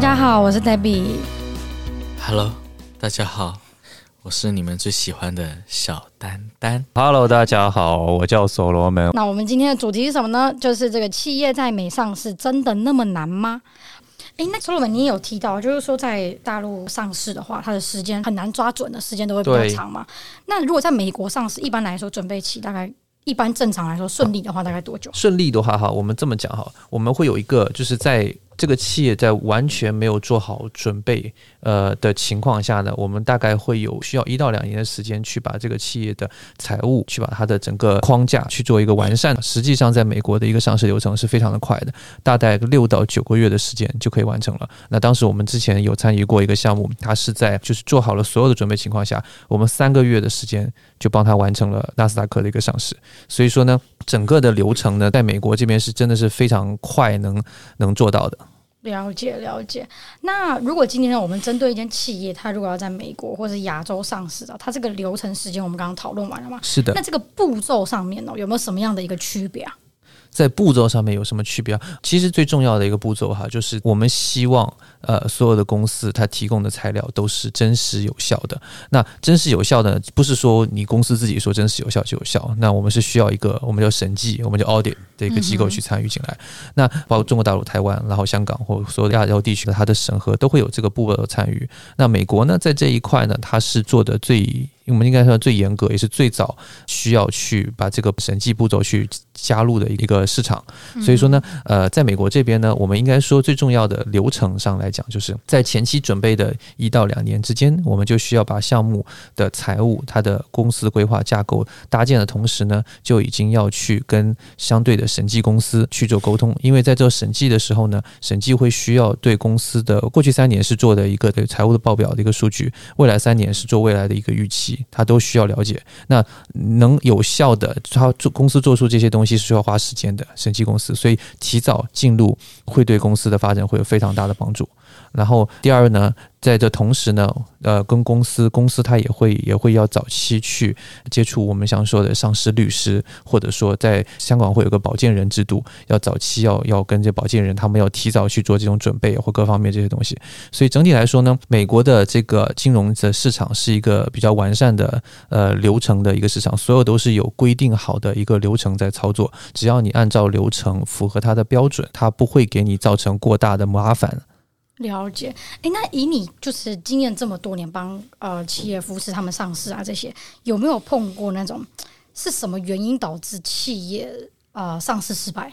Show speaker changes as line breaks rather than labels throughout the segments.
家好，我是 Debbie。
Hello，大家好，我是你们最喜欢的小丹丹。
Hello，大家好，我叫所罗门。
那我们今天的主题是什么呢？就是这个企业在美上市真的那么难吗？哎，那所罗门，你也有提到，就是说在大陆上市的话，它的时间很难抓准的时间都会比较长嘛。那如果在美国上市，一般来说准备期大概。一般正常来说，顺利的话大概多久？
顺利的话，哈，我们这么讲哈，我们会有一个，就是在这个企业在完全没有做好准备。呃的情况下呢，我们大概会有需要一到两年的时间去把这个企业的财务，去把它的整个框架去做一个完善。实际上，在美国的一个上市流程是非常的快的，大概六到九个月的时间就可以完成了。那当时我们之前有参与过一个项目，它是在就是做好了所有的准备情况下，我们三个月的时间就帮他完成了纳斯达克的一个上市。所以说呢，整个的流程呢，在美国这边是真的是非常快能能做到的。
了解了解。那如果今天呢，我们针对一间企业，它如果要在美国或者亚洲上市的，它这个流程时间我们刚刚讨论完了吗？
是的。
那这个步骤上面呢，有没有什么样的一个区别啊？
在步骤上面有什么区别啊？其实最重要的一个步骤哈，就是我们希望呃所有的公司它提供的材料都是真实有效的。那真实有效的，不是说你公司自己说真实有效就有效。那我们是需要一个我们叫审计，我们叫 audit 的一个机构去参与进来。那包括中国大陆、台湾，然后香港或所有的亚洲地区的它的审核都会有这个部分的参与。那美国呢，在这一块呢，它是做的最。我们应该说最严格，也是最早需要去把这个审计步骤去加入的一个市场。所以说呢，呃，在美国这边呢，我们应该说最重要的流程上来讲，就是在前期准备的一到两年之间，我们就需要把项目的财务、它的公司规划架构搭建的同时呢，就已经要去跟相对的审计公司去做沟通。因为在做审计的时候呢，审计会需要对公司的过去三年是做的一个对财务的报表的一个数据，未来三年是做未来的一个预期。他都需要了解，那能有效的他做公司做出这些东西是需要花时间的审计公司，所以提早进入会对公司的发展会有非常大的帮助。然后第二呢，在这同时呢，呃，跟公司公司他也会也会要早期去接触我们想说的上市律师，或者说在香港会有个保荐人制度，要早期要要跟这保荐人他们要提早去做这种准备或各方面这些东西。所以整体来说呢，美国的这个金融的市场是一个比较完善的呃流程的一个市场，所有都是有规定好的一个流程在操作，只要你按照流程符合它的标准，它不会给你造成过大的麻烦。
了解，哎，那以你就是经验这么多年帮呃企业扶持他们上市啊，这些有没有碰过那种是什么原因导致企业呃上市失败？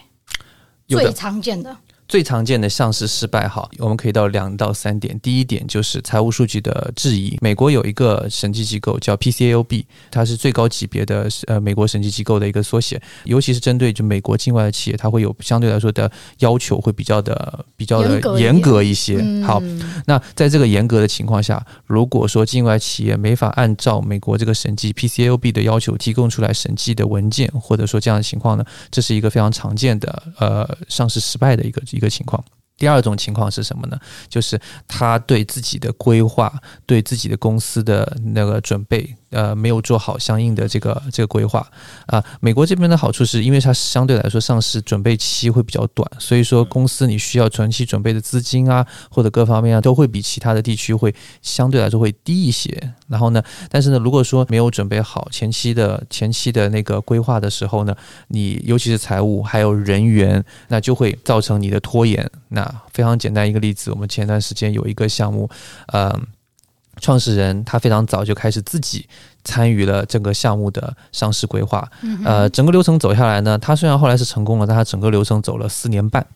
最常见的。
最常见的上市失败，哈，我们可以到两到三点。第一点就是财务数据的质疑。美国有一个审计机构叫 PCAOB，它是最高级别的呃美国审计机构的一个缩写。尤其是针对就美国境外的企业，它会有相对来说的要求会比较的比较的严格一些。好，那在这个严格的情况下，如果说境外企业没法按照美国这个审计 PCAOB 的要求提供出来审计的文件，或者说这样的情况呢，这是一个非常常见的呃上市失败的一个。一个情况，第二种情况是什么呢？就是他对自己的规划，对自己的公司的那个准备。呃，没有做好相应的这个这个规划啊。美国这边的好处是因为它相对来说上市准备期会比较短，所以说公司你需要长期准备的资金啊，或者各方面啊，都会比其他的地区会相对来说会低一些。然后呢，但是呢，如果说没有准备好前期的前期的那个规划的时候呢，你尤其是财务还有人员，那就会造成你的拖延。那非常简单一个例子，我们前段时间有一个项目，呃。创始人他非常早就开始自己参与了整个项目的上市规划，呃，整个流程走下来呢，他虽然后来是成功了，但他整个流程走了四年半，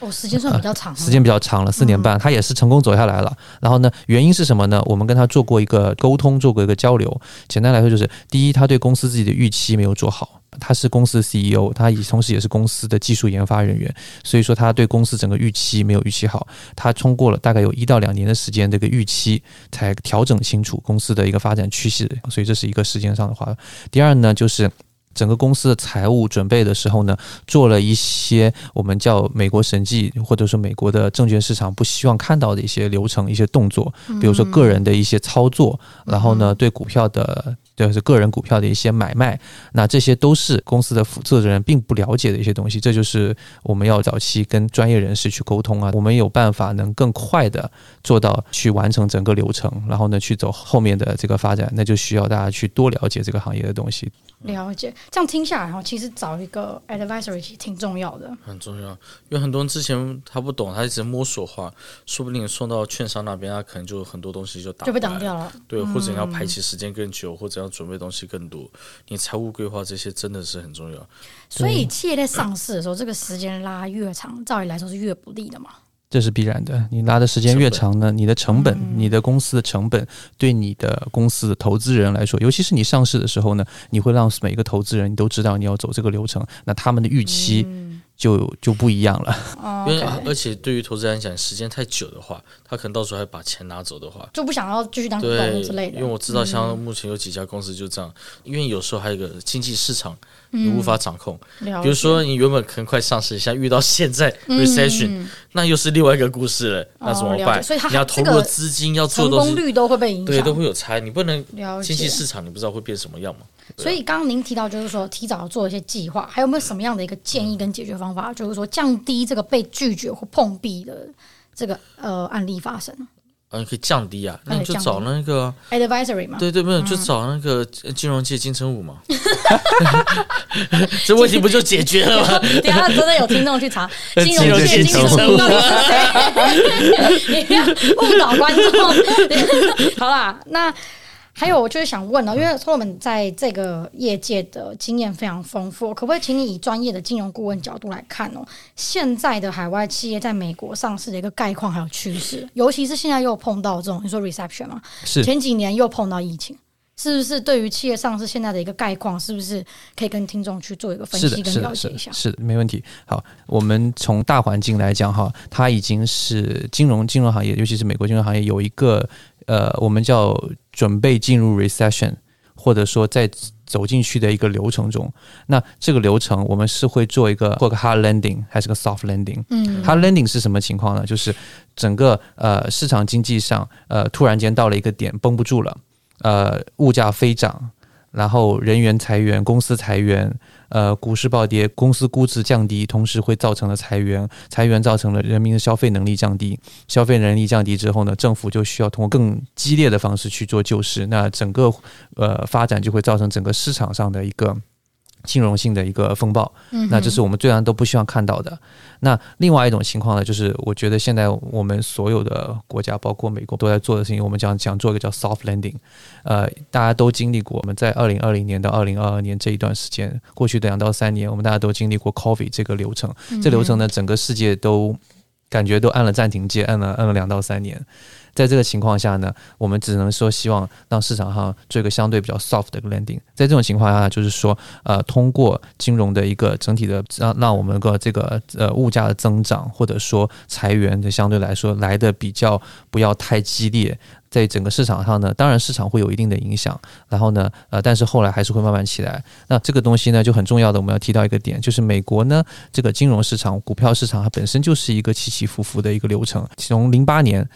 哦，时间算比较长，
时间比较长了，四年半，他也是成功走下来了。然后呢，原因是什么呢？我们跟他做过一个沟通，做过一个交流。简单来说，就是第一，他对公司自己的预期没有做好。他是公司的 CEO，他也同时也是公司的技术研发人员，所以说他对公司整个预期没有预期好。他通过了大概有一到两年的时间，这个预期才调整清楚公司的一个发展趋势，所以这是一个时间上的话。第二呢，就是整个公司的财务准备的时候呢，做了一些我们叫美国审计或者说美国的证券市场不希望看到的一些流程、一些动作，比如说个人的一些操作，然后呢，对股票的。就是个人股票的一些买卖，那这些都是公司的负责人并不了解的一些东西。这就是我们要早期跟专业人士去沟通啊，我们有办法能更快的做到去完成整个流程，然后呢去走后面的这个发展，那就需要大家去多了解这个行业的东西。
了解，这样听下来哈，其实找一个 advisory 其实挺重要的，
很重要。因为很多人之前他不懂，他一直摸索的话，说不定送到券商那边，他可能就很多东西就打
就被挡掉了。
对，或者你要排期时间更久，嗯、或者要准备东西更多，你财务规划这些真的是很重要。
所以企业在上市的时候，这个时间拉越长，照理来说是越不利的嘛。
这是必然的，你拉的时间越长呢，你的成本，你的公司的成本，对你的公司的投资人来说，尤其是你上市的时候呢，你会让每一个投资人你都知道你要走这个流程，那他们的预期就就不一样了。
因为而且对于投资人来讲，时间太久的话，他可能到时候还把钱拿走的话，
就不想要继续当股东之类的。
因为我知道，像目前有几家公司就这样，因为有时候还有一个经济市场。你无法掌控，嗯、比如说你原本可能快上市，现在遇到现在 recession，、嗯、那又是另外一个故事了，哦、那怎么办？
所以
你要投入的资金要做的东西，
成功率都会被影响，
对，都会有差。你不能经济市场，你不知道会变什么样嘛？
所以刚刚您提到，就是说提早做一些计划，还有没有什么样的一个建议跟解决方法？就是说降低这个被拒绝或碰壁的这个呃案例发生。
嗯，可以降低啊，那你就找那个
advisory 嘛。
对对，没有，就找那个金融界金城武嘛。这问题不就解决了吗？
等下真的有听众去查 金融界金城武 误导观众。好啦，那。还有，我就是想问呢，因为 Solomon 在这个业界的经验非常丰富，可不可以请你以专业的金融顾问角度来看哦？现在的海外企业在美国上市的一个概况还有趋势，尤其是现在又碰到这种你说 reception 嘛，是前几年又碰到疫情，是不是？对于企业上市现在的一个概况，是不是可以跟听众去做一个分析跟了解一下？
是的，没问题。好，我们从大环境来讲哈，它已经是金融金融行业，尤其是美国金融行业有一个。呃，我们叫准备进入 recession，或者说在走进去的一个流程中。那这个流程，我们是会做一个做个 hard landing 还是个 soft landing？嗯，hard landing 是什么情况呢？就是整个呃市场经济上呃突然间到了一个点，绷不住了，呃物价飞涨，然后人员裁员，公司裁员。呃，股市暴跌，公司估值降低，同时会造成了裁员，裁员造成了人民的消费能力降低，消费能力降低之后呢，政府就需要通过更激烈的方式去做救市，那整个呃发展就会造成整个市场上的一个。金融性的一个风暴，那这是我们最然都不希望看到的。那另外一种情况呢，就是我觉得现在我们所有的国家，包括美国，都在做的事情。我们讲讲做一个叫 soft landing，呃，大家都经历过。我们在二零二零年到二零二二年这一段时间，过去的两到三年，我们大家都经历过 COVID 这个流程。这流程呢，整个世界都感觉都按了暂停键，按了按了两到三年。在这个情况下呢，我们只能说希望让市场上做一个相对比较 soft 的一个 landing。在这种情况下，就是说，呃，通过金融的一个整体的让让我们个这个呃物价的增长，或者说裁员的相对来说来的比较不要太激烈，在整个市场上呢，当然市场会有一定的影响。然后呢，呃，但是后来还是会慢慢起来。那这个东西呢，就很重要的，我们要提到一个点，就是美国呢，这个金融市场、股票市场它本身就是一个起起伏伏的一个流程，从零八年。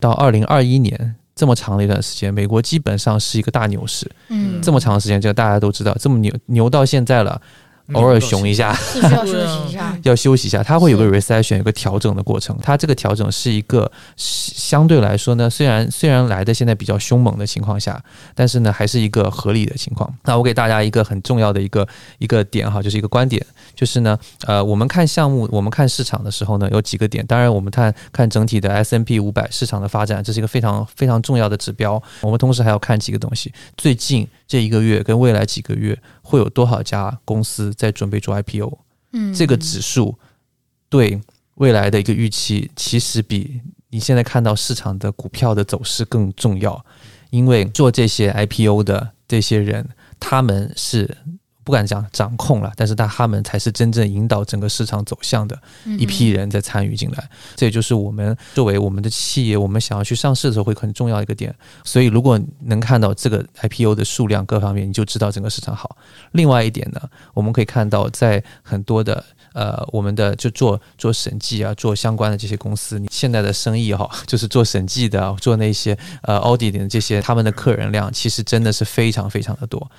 到二零二一年这么长的一段时间，美国基本上是一个大牛市。嗯，这么长时间，这个大家都知道，这么牛牛到现在了。偶尔熊一下，
是需要休息一下，
要休息一下。它会有个 recession，有个调整的过程。它这个调整是一个相对来说呢，虽然虽然来的现在比较凶猛的情况下，但是呢，还是一个合理的情况。那我给大家一个很重要的一个一个点哈，就是一个观点，就是呢，呃，我们看项目，我们看市场的时候呢，有几个点。当然，我们看看整体的 S&P 五百市场的发展，这是一个非常非常重要的指标。我们同时还要看几个东西，最近这一个月跟未来几个月会有多少家公司在准备做 IPO？嗯，这个指数对未来的一个预期，其实比你现在看到市场的股票的走势更重要，因为做这些 IPO 的这些人，他们是不敢讲掌控了，但是但他们才是真正引导整个市场走向的一批人在参与进来。这也就是我们作为我们的企业，我们想要去上市的时候会很重要一个点。所以，如果能看到这个 IPO 的数量各方面，你就知道整个市场好。另外一点呢，我们可以看到在很多的。呃，我们的就做做审计啊，做相关的这些公司，你现在的生意哈，就是做审计的，做那些呃 audit 的这些，他们的客人量其实真的是非常非常的多，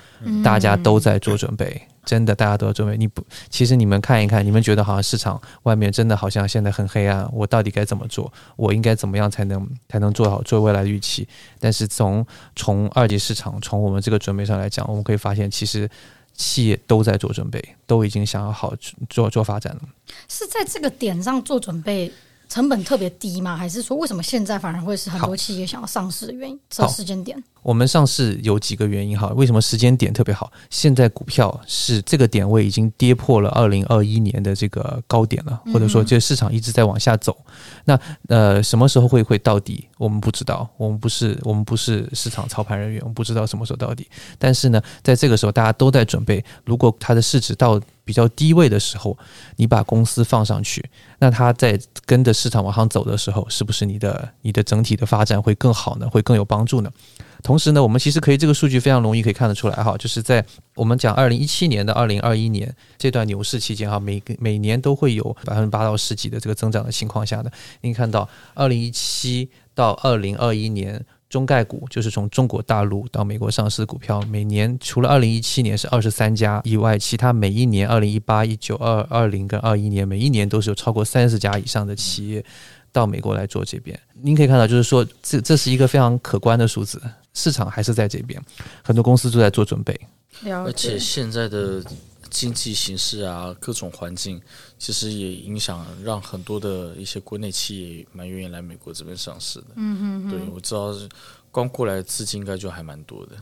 大家都在做准备，真的大家都在准备。你不，其实你们看一看，你们觉得好像市场外面真的好像现在很黑暗，我到底该怎么做？我应该怎么样才能才能做好做未来的预期？但是从从二级市场，从我们这个准备上来讲，我们可以发现，其实。企业都在做准备，都已经想要好做做发展了。
是在这个点上做准备，成本特别低吗？还是说，为什么现在反而会是很多企业想要上市的原因？这时间点。
我们上市有几个原因哈，为什么时间点特别好？现在股票是这个点位已经跌破了二零二一年的这个高点了，或者说这市场一直在往下走。那呃，什么时候会会到底？我们不知道，我们不是我们不是市场操盘人员，我们不知道什么时候到底。但是呢，在这个时候大家都在准备，如果它的市值到比较低位的时候，你把公司放上去，那它在跟着市场往上走的时候，是不是你的你的整体的发展会更好呢？会更有帮助呢？同时呢，我们其实可以这个数据非常容易可以看得出来哈，就是在我们讲二零一七年到二零二一年这段牛市期间哈，每个每年都会有百分之八到十几的这个增长的情况下的，您看到二零一七到二零二一年中概股就是从中国大陆到美国上市的股票，每年除了二零一七年是二十三家以外，其他每一年二零一八、一九、二二零跟二一年每一年都是有超过三十家以上的企业到美国来做这边。您可以看到，就是说这这是一个非常可观的数字。市场还是在这边，很多公司都在做准备。
而且现在的经济形势啊，各种环境，其实也影响，让很多的一些国内企业蛮愿意来美国这边上市的。嗯嗯，对，我知道，光过来资金应该就还蛮多的。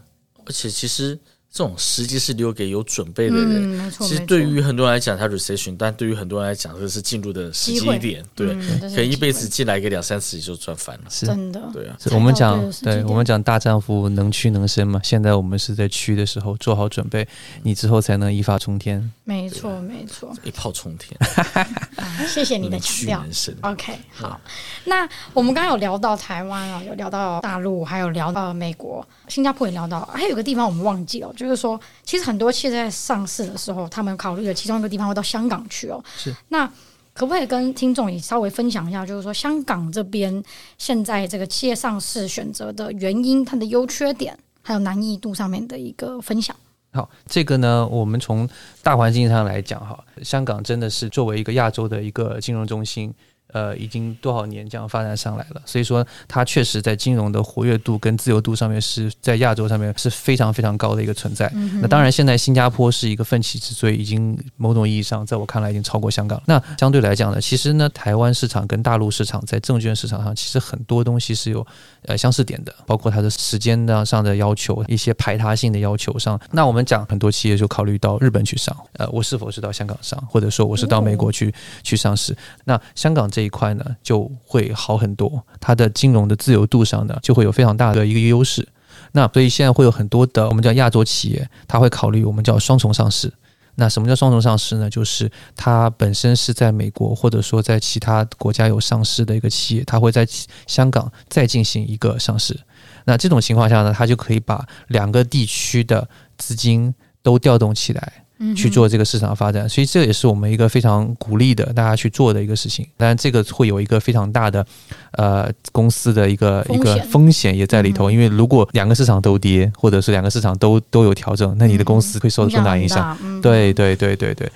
而且其实。这种时机是留给有准备的人。嗯、其实对于很多人来讲，它 recession，但对于很多人来讲，这是进入的时机点。对，嗯、可能一辈子进来个两三次就赚翻了。是
真的。
对啊，
我们讲，对我们讲大丈夫能屈能伸嘛。现在我们是在屈的时候做好准备，你之后才能一发冲天。
没错，没错，
一炮冲天。
啊，谢谢你的强调。OK，好。那我们刚刚有聊到台湾啊，有聊到大陆，还有聊到美国、新加坡，也聊到，还有个地方我们忘记了，就。就是说，其实很多企业在上市的时候，他们考虑的其中一个地方会到香港去哦。
是，
那可不可以跟听众也稍微分享一下，就是说香港这边现在这个企业上市选择的原因、它的优缺点，还有难易度上面的一个分享？
好，这个呢，我们从大环境上来讲，哈，香港真的是作为一个亚洲的一个金融中心。呃，已经多少年这样发展上来了，所以说它确实在金融的活跃度跟自由度上面是在亚洲上面是非常非常高的一个存在。嗯、那当然，现在新加坡是一个奋起之最，已经某种意义上在我看来已经超过香港。那相对来讲呢，其实呢，台湾市场跟大陆市场在证券市场上，其实很多东西是有呃相似点的，包括它的时间上的要求，一些排他性的要求上。那我们讲很多企业就考虑到日本去上，呃，我是否是到香港上，或者说我是到美国去、哦、去上市？那香港这。这一块呢就会好很多，它的金融的自由度上呢就会有非常大的一个优势。那所以现在会有很多的我们叫亚洲企业，它会考虑我们叫双重上市。那什么叫双重上市呢？就是它本身是在美国或者说在其他国家有上市的一个企业，它会在香港再进行一个上市。那这种情况下呢，它就可以把两个地区的资金都调动起来。去做这个市场发展，所以这也是我们一个非常鼓励的大家去做的一个事情。当然，这个会有一个非常大的呃公司的一个一个风险也在里头，因为如果两个市场都跌，或者是两个市场都都有调整，那你的公司会受到重大影响。对对对对对。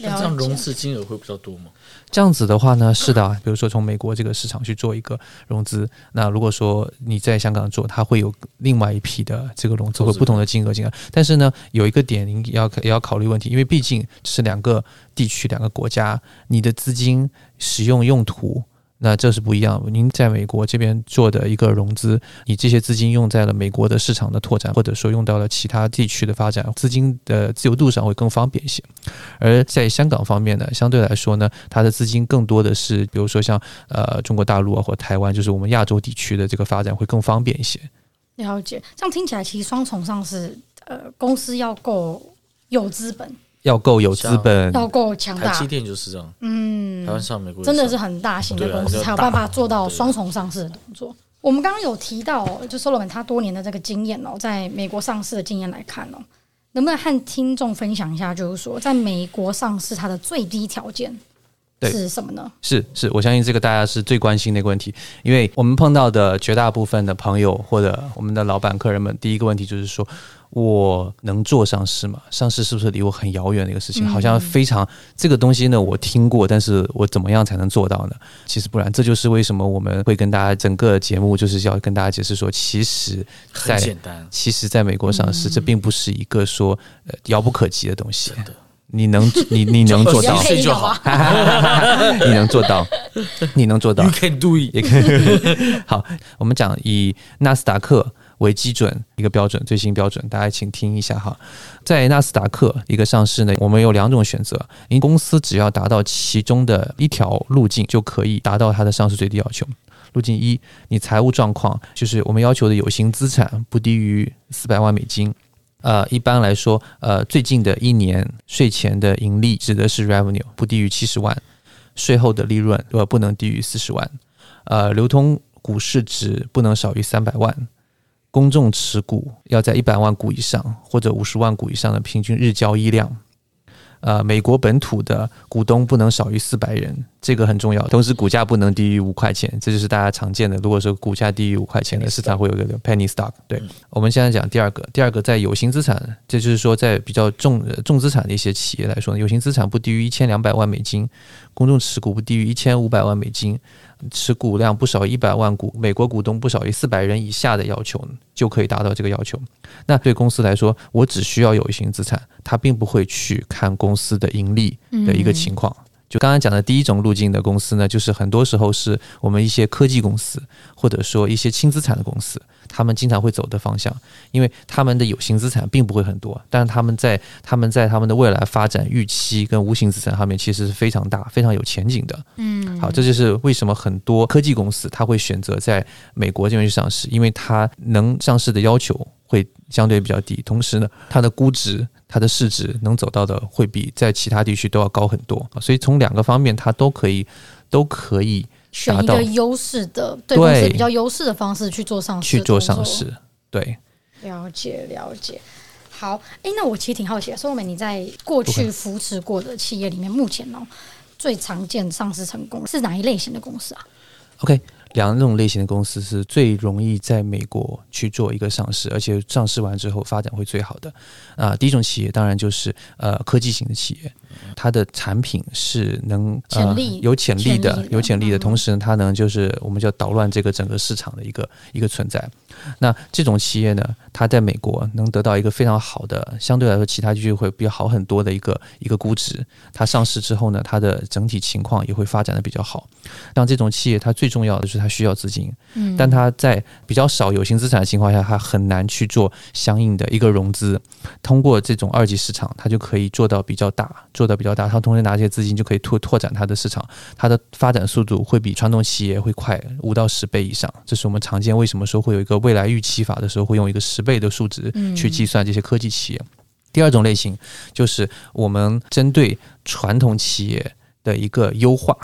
那这样融资金额会比较多吗？
这样子的话呢，是的，比如说从美国这个市场去做一个融资，那如果说你在香港做，它会有另外一批的这个融资，会不同的金额金额。但是呢，有一个点您要也要考虑问题，因为毕竟是两个地区、两个国家，你的资金使用用途。那这是不一样。您在美国这边做的一个融资，你这些资金用在了美国的市场的拓展，或者说用到了其他地区的发展，资金的自由度上会更方便一些。而在香港方面呢，相对来说呢，它的资金更多的是，比如说像呃中国大陆啊或台湾，就是我们亚洲地区的这个发展会更方便一些。
了解，这样听起来其实双重上市，呃，公司要够有资本，
要够有资本，
要够强大。
台积电就是这样，
嗯，
台湾上美国
真的是很大型的公司，才有办法做到双重上市的动作。我们刚刚有提到，就 Solomon 他多年的这个经验哦，在美国上市的经验来看哦，能不能和听众分享一下，就是说在美国上市它的最低条件？是什么呢？
是是，我相信这个大家是最关心的一个问题，因为我们碰到的绝大部分的朋友或者我们的老板、客人们，第一个问题就是说，我能做上市吗？上市是不是离我很遥远的一个事情？好像非常这个东西呢，我听过，但是我怎么样才能做到呢？其实不然，这就是为什么我们会跟大家整个节目就是要跟大家解释说，其实在
很简单，
其实在美国上市，这并不是一个说呃遥不可及的东西。你能，你你能做到，
就好，
你能做到，你能做到
，You can do it。
也可以。好，我们讲以纳斯达克为基准一个标准，最新标准，大家请听一下哈。在纳斯达克一个上市呢，我们有两种选择，因公司只要达到其中的一条路径，就可以达到它的上市最低要求。路径一，你财务状况就是我们要求的有形资产不低于四百万美金。呃，一般来说，呃，最近的一年税前的盈利指的是 revenue 不低于七十万，税后的利润呃不能低于四十万，呃，流通股市值不能少于三百万，公众持股要在一百万股以上或者五十万股以上的平均日交易量。呃，美国本土的股东不能少于四百人，这个很重要。同时，股价不能低于五块钱，这就是大家常见的。如果说股价低于五块钱的市场会有一个 penny stock。对，我们现在讲第二个，第二个在有形资产，这就是说在比较重重资产的一些企业来说，有形资产不低于一千两百万美金，公众持股不低于一千五百万美金。持股量不少于一百万股，美国股东不少于四百人以下的要求，就可以达到这个要求。那对公司来说，我只需要有形资产，它并不会去看公司的盈利的一个情况。就刚刚讲的第一种路径的公司呢，就是很多时候是我们一些科技公司，或者说一些轻资产的公司。他们经常会走的方向，因为他们的有形资产并不会很多，但是他们在他们在他们的未来发展预期跟无形资产上面其实是非常大、非常有前景的。嗯，好，这就是为什么很多科技公司他会选择在美国这边去上市，因为它能上市的要求会相对比较低，同时呢，它的估值、它的市值能走到的会比在其他地区都要高很多。所以从两个方面，它都可以都可以。
选一个优势的，对公司比较优势的方式去做上市，
去做上市，对，
了解了解。好，哎，那我其实挺好奇的，Solomon，你在过去扶持过的企业里面，目前呢最常见上市成功是哪一类型的公司啊
？OK。两种类型的公司是最容易在美国去做一个上市，而且上市完之后发展会最好的。啊，第一种企业当然就是呃科技型的企业，它的产品是能
潜力、呃、
有潜力的、有潜力的，同时呢，它能就是我们叫捣乱这个整个市场的一个一个存在。那这种企业呢，它在美国能得到一个非常好的，相对来说其他地区会比较好很多的一个一个估值。它上市之后呢，它的整体情况也会发展的比较好。像这种企业，它最重要的就是它需要资金，嗯，但它在比较少有形资产的情况下，它很难去做相应的一个融资。通过这种二级市场，它就可以做到比较大，做到比较大。它同时拿这些资金就可以拓拓展它的市场，它的发展速度会比传统企业会快五到十倍以上。这是我们常见为什么说会有一个未来预期法的时候会用一个十倍的数值去计算这些科技企业。第二种类型就是我们针对传统企业的一个优化。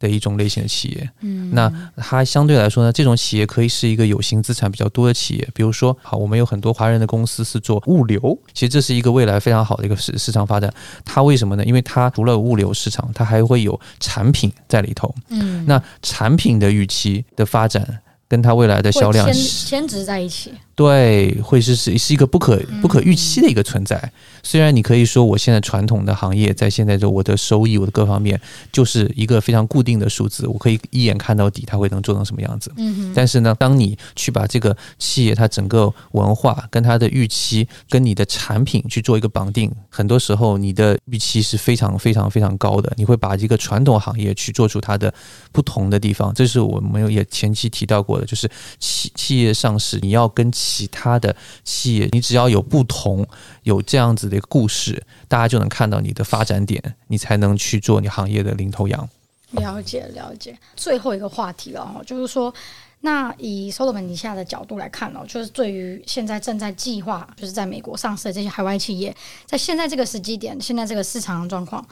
的一种类型的企业，嗯，那它相对来说呢，这种企业可以是一个有形资产比较多的企业，比如说，好，我们有很多华人的公司是做物流，其实这是一个未来非常好的一个市市场发展。它为什么呢？因为它除了物流市场，它还会有产品在里头，嗯，那产品的预期的发展跟它未来的销量
牵牵直在一起。
对，会是是是一个不可不可预期的一个存在。虽然你可以说我现在传统的行业在现在的我的收益，我的各方面就是一个非常固定的数字，我可以一眼看到底，它会能做成什么样子。嗯，但是呢，当你去把这个企业它整个文化跟它的预期跟你的产品去做一个绑定，很多时候你的预期是非常非常非常高的。你会把一个传统行业去做出它的不同的地方。这是我们也前期提到过的，就是企企业上市，你要跟其他的企业，你只要有不同，有这样子的一个故事，大家就能看到你的发展点，你才能去做你行业的领头羊。
了解了解。最后一个话题了哈，就是说，那以 Solomon 以下的角度来看哦，就是对于现在正在计划就是在美国上市的这些海外企业，在现在这个时机点，现在这个市场的状况，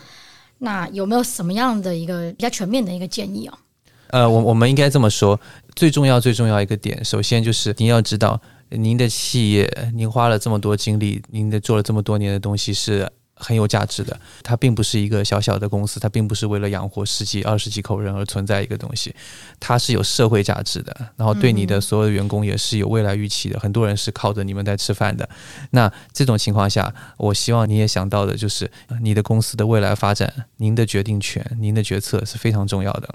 那有没有什么样的一个比较全面的一个建议哦？
呃，我我们应该这么说，最重要最重要一个点，首先就是你要知道，您的企业，您花了这么多精力，您的做了这么多年的东西是。很有价值的，它并不是一个小小的公司，它并不是为了养活十几、二十几口人而存在一个东西，它是有社会价值的，然后对你的所有的员工也是有未来预期的。很多人是靠着你们在吃饭的。那这种情况下，我希望你也想到的就是你的公司的未来发展，您的决定权、您的决策是非常重要的。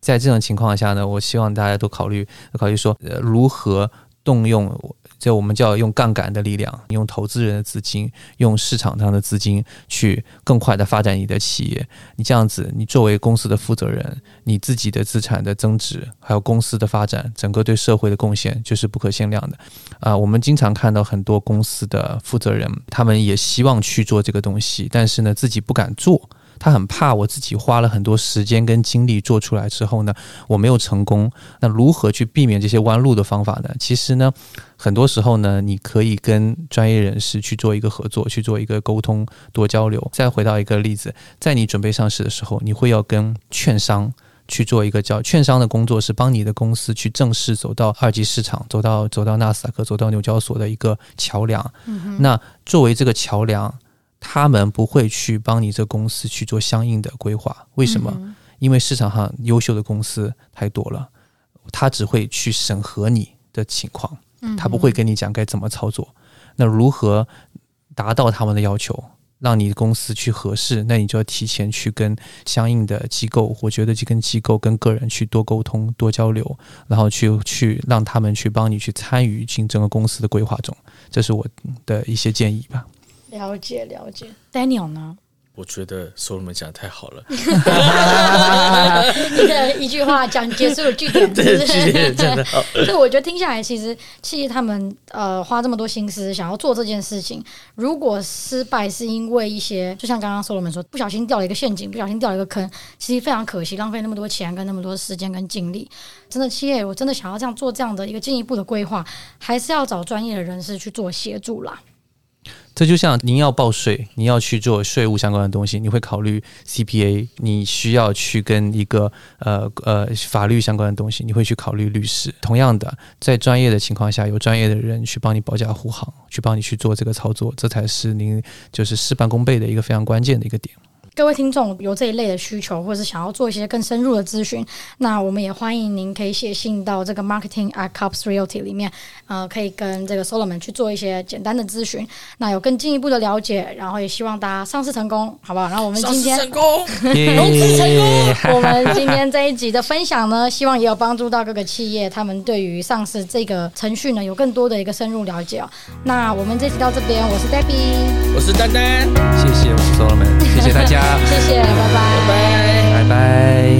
在这种情况下呢，我希望大家都考虑考虑说，呃，如何动用。这我们叫用杠杆的力量，用投资人的资金，用市场上的资金去更快的发展你的企业。你这样子，你作为公司的负责人，你自己的资产的增值，还有公司的发展，整个对社会的贡献就是不可限量的。啊，我们经常看到很多公司的负责人，他们也希望去做这个东西，但是呢，自己不敢做。他很怕我自己花了很多时间跟精力做出来之后呢，我没有成功。那如何去避免这些弯路的方法呢？其实呢，很多时候呢，你可以跟专业人士去做一个合作，去做一个沟通，多交流。再回到一个例子，在你准备上市的时候，你会要跟券商去做一个叫券商的工作，是帮你的公司去正式走到二级市场，走到走到纳斯达克，走到纽交所的一个桥梁。嗯哼。那作为这个桥梁。他们不会去帮你这公司去做相应的规划，为什么？嗯、因为市场上优秀的公司太多了，他只会去审核你的情况，他不会跟你讲该怎么操作。嗯、那如何达到他们的要求，让你公司去合适？那你就要提前去跟相应的机构，我觉得去跟机构、跟个人去多沟通、多交流，然后去去让他们去帮你去参与进整个公司的规划中。这是我的一些建议吧。
了解了解，Daniel 呢？
我觉得 Solomon 讲的太好了，
你的一句话讲结束了句点，
对，句点真的好。
所以我觉得听下来，其实企业他们呃花这么多心思想要做这件事情，如果失败是因为一些，就像刚刚 Solomon 说，不小心掉了一个陷阱，不小心掉了一个坑，其实非常可惜，浪费那么多钱跟那么多时间跟精力。真的，企业我真的想要这样做这样的一个进一步的规划，还是要找专业的人士去做协助啦。
这就像您要报税，您要去做税务相关的东西，你会考虑 CPA，你需要去跟一个呃呃法律相关的东西，你会去考虑律师。同样的，在专业的情况下，有专业的人去帮你保驾护航，去帮你去做这个操作，这才是您就是事半功倍的一个非常关键的一个点。
各位听众有这一类的需求，或者是想要做一些更深入的咨询，那我们也欢迎您可以写信到这个 Marketing at Cups Realty 里面，呃，可以跟这个 Solomon 去做一些简单的咨询，那有更进一步的了解，然后也希望大家上市成功，好不好？然后我们今天
成功，
融资成功。我们今天这一集的分享呢，希望也有帮助到各个企业，他们对于上市这个程序呢，有更多的一个深入了解哦。那我们这集到这边，我是 Debbie，
我是丹丹，
谢谢，我是 Solomon，谢谢大家。
谢谢，拜拜，
拜拜，
拜拜。